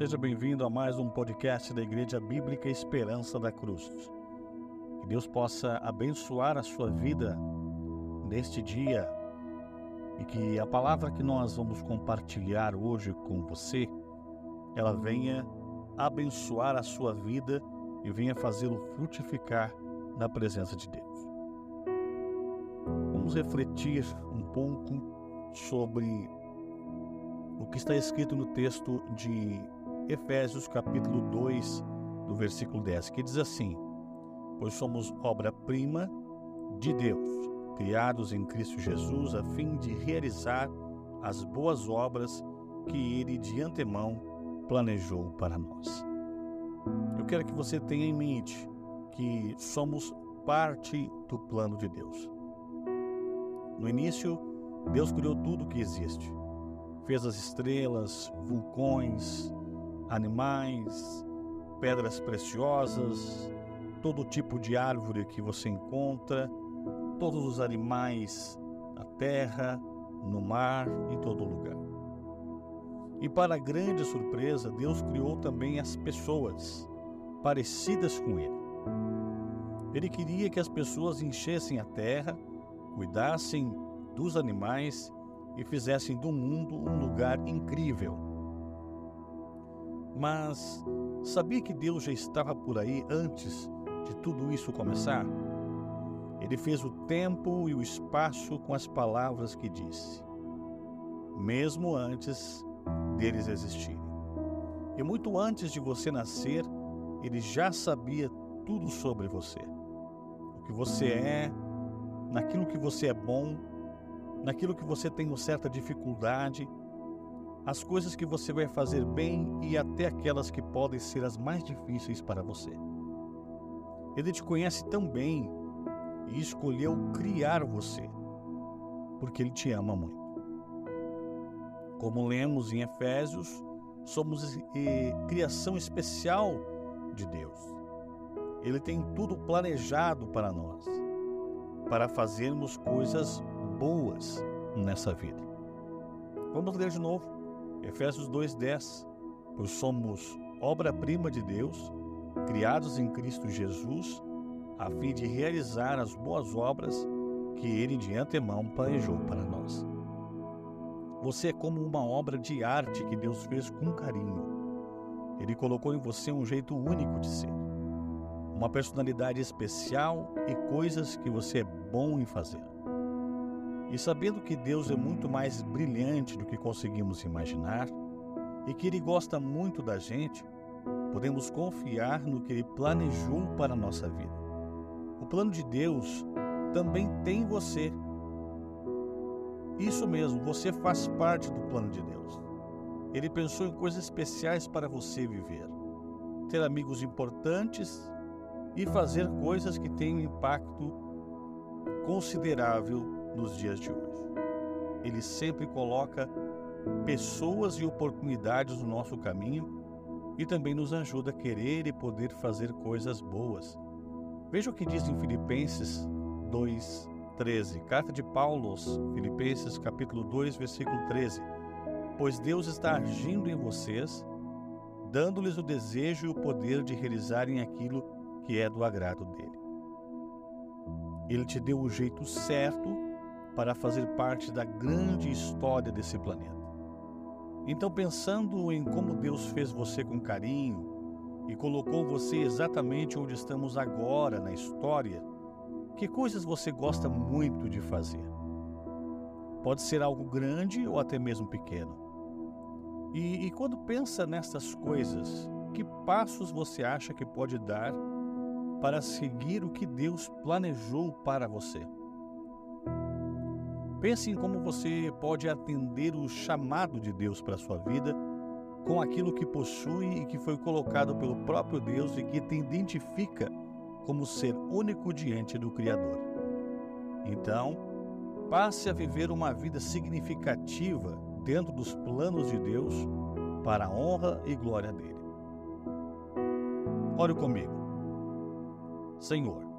Seja bem-vindo a mais um podcast da Igreja Bíblica Esperança da Cruz. Que Deus possa abençoar a sua vida neste dia e que a palavra que nós vamos compartilhar hoje com você, ela venha abençoar a sua vida e venha fazê-lo frutificar na presença de Deus. Vamos refletir um pouco sobre o que está escrito no texto de Efésios, capítulo 2, do versículo 10, que diz assim: Pois somos obra-prima de Deus, criados em Cristo Jesus a fim de realizar as boas obras que Ele de antemão planejou para nós. Eu quero que você tenha em mente que somos parte do plano de Deus. No início, Deus criou tudo que existe. Fez as estrelas, vulcões, animais, pedras preciosas, todo tipo de árvore que você encontra, todos os animais na terra, no mar, em todo lugar. E para grande surpresa, Deus criou também as pessoas parecidas com Ele. Ele queria que as pessoas enchessem a terra, cuidassem dos animais e fizessem do mundo um lugar incrível. Mas sabia que Deus já estava por aí antes de tudo isso começar? Ele fez o tempo e o espaço com as palavras que disse, mesmo antes deles existirem. E muito antes de você nascer, ele já sabia tudo sobre você. O que você é, naquilo que você é bom, naquilo que você tem uma certa dificuldade, as coisas que você vai fazer bem e até aquelas que podem ser as mais difíceis para você. Ele te conhece tão bem e escolheu criar você, porque ele te ama muito. Como lemos em Efésios, somos eh, criação especial de Deus. Ele tem tudo planejado para nós, para fazermos coisas boas nessa vida. Vamos ler de novo, Efésios 2,10. Pois somos obra-prima de Deus, criados em Cristo Jesus, a fim de realizar as boas obras que Ele de antemão planejou para nós. Você é como uma obra de arte que Deus fez com carinho. Ele colocou em você um jeito único de ser, uma personalidade especial e coisas que você é bom em fazer. E sabendo que Deus é muito mais brilhante do que conseguimos imaginar e que Ele gosta muito da gente, podemos confiar no que Ele planejou para a nossa vida. O plano de Deus também tem você isso mesmo, você faz parte do plano de Deus. Ele pensou em coisas especiais para você viver, ter amigos importantes e fazer coisas que têm um impacto considerável nos dias de hoje. Ele sempre coloca pessoas e oportunidades no nosso caminho e também nos ajuda a querer e poder fazer coisas boas. Veja o que diz em Filipenses 2, 13. Carta de Paulo Filipenses, capítulo 2, versículo 13. Pois Deus está agindo em vocês, dando-lhes o desejo e o poder de realizarem aquilo que é do agrado dele. Ele te deu o jeito certo para fazer parte da grande história desse planeta. Então, pensando em como Deus fez você com carinho e colocou você exatamente onde estamos agora na história, que coisas você gosta muito de fazer? Pode ser algo grande ou até mesmo pequeno. E, e quando pensa nessas coisas, que passos você acha que pode dar para seguir o que Deus planejou para você? Pense em como você pode atender o chamado de Deus para a sua vida com aquilo que possui e que foi colocado pelo próprio Deus e que te identifica como ser único diante do Criador. Então, passe a viver uma vida significativa dentro dos planos de Deus para a honra e glória dele. Ore comigo. Senhor,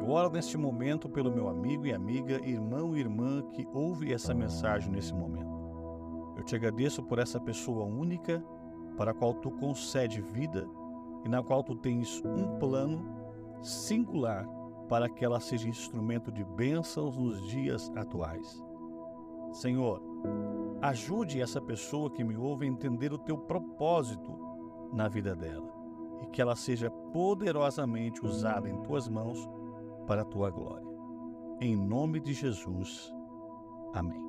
eu oro neste momento pelo meu amigo e amiga, irmão e irmã que ouve essa mensagem nesse momento. Eu te agradeço por essa pessoa única para a qual tu concede vida e na qual tu tens um plano singular para que ela seja instrumento de bênçãos nos dias atuais. Senhor, ajude essa pessoa que me ouve a entender o teu propósito na vida dela e que ela seja poderosamente usada em tuas mãos para a tua glória. Em nome de Jesus. Amém.